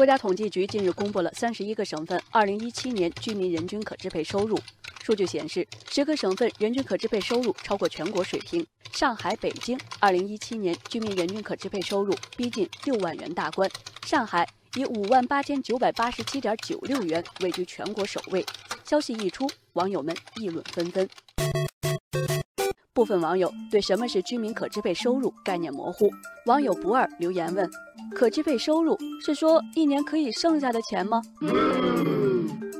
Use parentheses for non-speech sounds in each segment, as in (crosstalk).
国家统计局近日公布了三十一个省份二零一七年居民人均可支配收入数据显示，十个省份人均可支配收入超过全国水平。上海、北京二零一七年居民人均可支配收入逼近六万元大关，上海以五万八千九百八十七点九六元位居全国首位。消息一出，网友们议论纷纷。部分网友对什么是居民可支配收入概念模糊。网友不二留言问：“可支配收入是说一年可以剩下的钱吗？”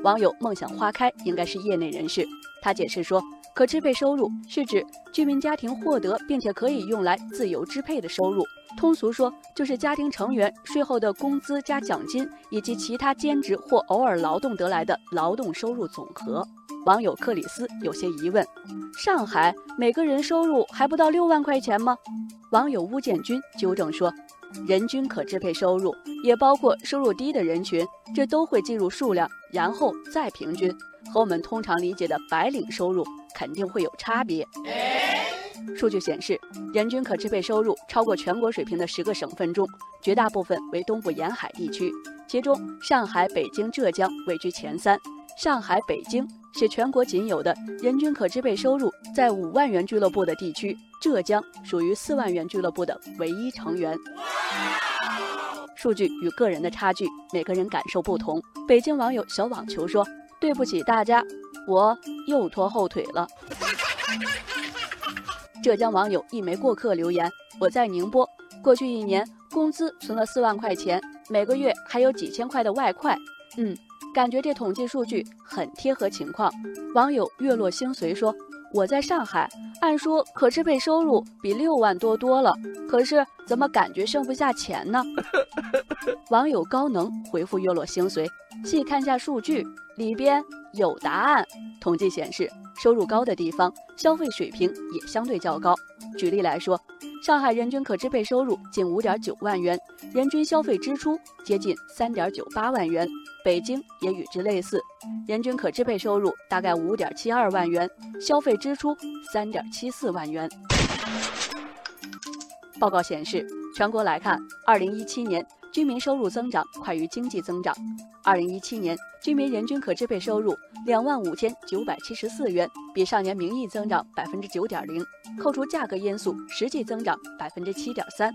网友梦想花开应该是业内人士，他解释说，可支配收入是指居民家庭获得并且可以用来自由支配的收入，通俗说就是家庭成员税后的工资加奖金以及其他兼职或偶尔劳动得来的劳动收入总和。网友克里斯有些疑问：上海每个人收入还不到六万块钱吗？网友邬建军纠正说，人均可支配收入也包括收入低的人群，这都会计入数量，然后再平均，和我们通常理解的白领收入肯定会有差别。数据显示，人均可支配收入超过全国水平的十个省份中，绝大部分为东部沿海地区，其中上海、北京、浙江位居前三。上海、北京是全国仅有的人均可支配收入在五万元俱乐部的地区，浙江属于四万元俱乐部的唯一成员。数据与个人的差距，每个人感受不同。北京网友小网球说：“对不起大家，我又拖后腿了。(laughs) ”浙江网友一枚过客留言：“我在宁波，过去一年工资存了四万块钱，每个月还有几千块的外快。嗯。”感觉这统计数据很贴合情况。网友月落星随说：“我在上海，按说可支配收入比六万多多了，可是怎么感觉剩不下钱呢？” (laughs) 网友高能回复月落星随：“细看下数据，里边有答案。统计显示，收入高的地方消费水平也相对较高。举例来说。”上海人均可支配收入近五点九万元，人均消费支出接近三点九八万元。北京也与之类似，人均可支配收入大概五点七二万元，消费支出三点七四万元。报告显示，全国来看，二零一七年。居民收入增长快于经济增长。二零一七年居民人均可支配收入两万五千九百七十四元，比上年名义增长百分之九点零，扣除价格因素，实际增长百分之七点三，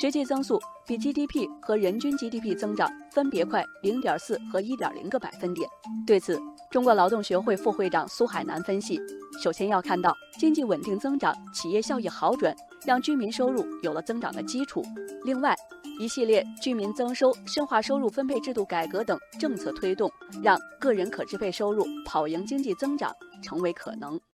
实际增速比 GDP 和人均 GDP 增长分别快零点四和一点零个百分点。对此，中国劳动学会副会长苏海南分析：首先要看到经济稳定增长，企业效益好转，让居民收入有了增长的基础。另外，一系列居民增收、深化收入分配制度改革等政策推动，让个人可支配收入跑赢经济增长成为可能。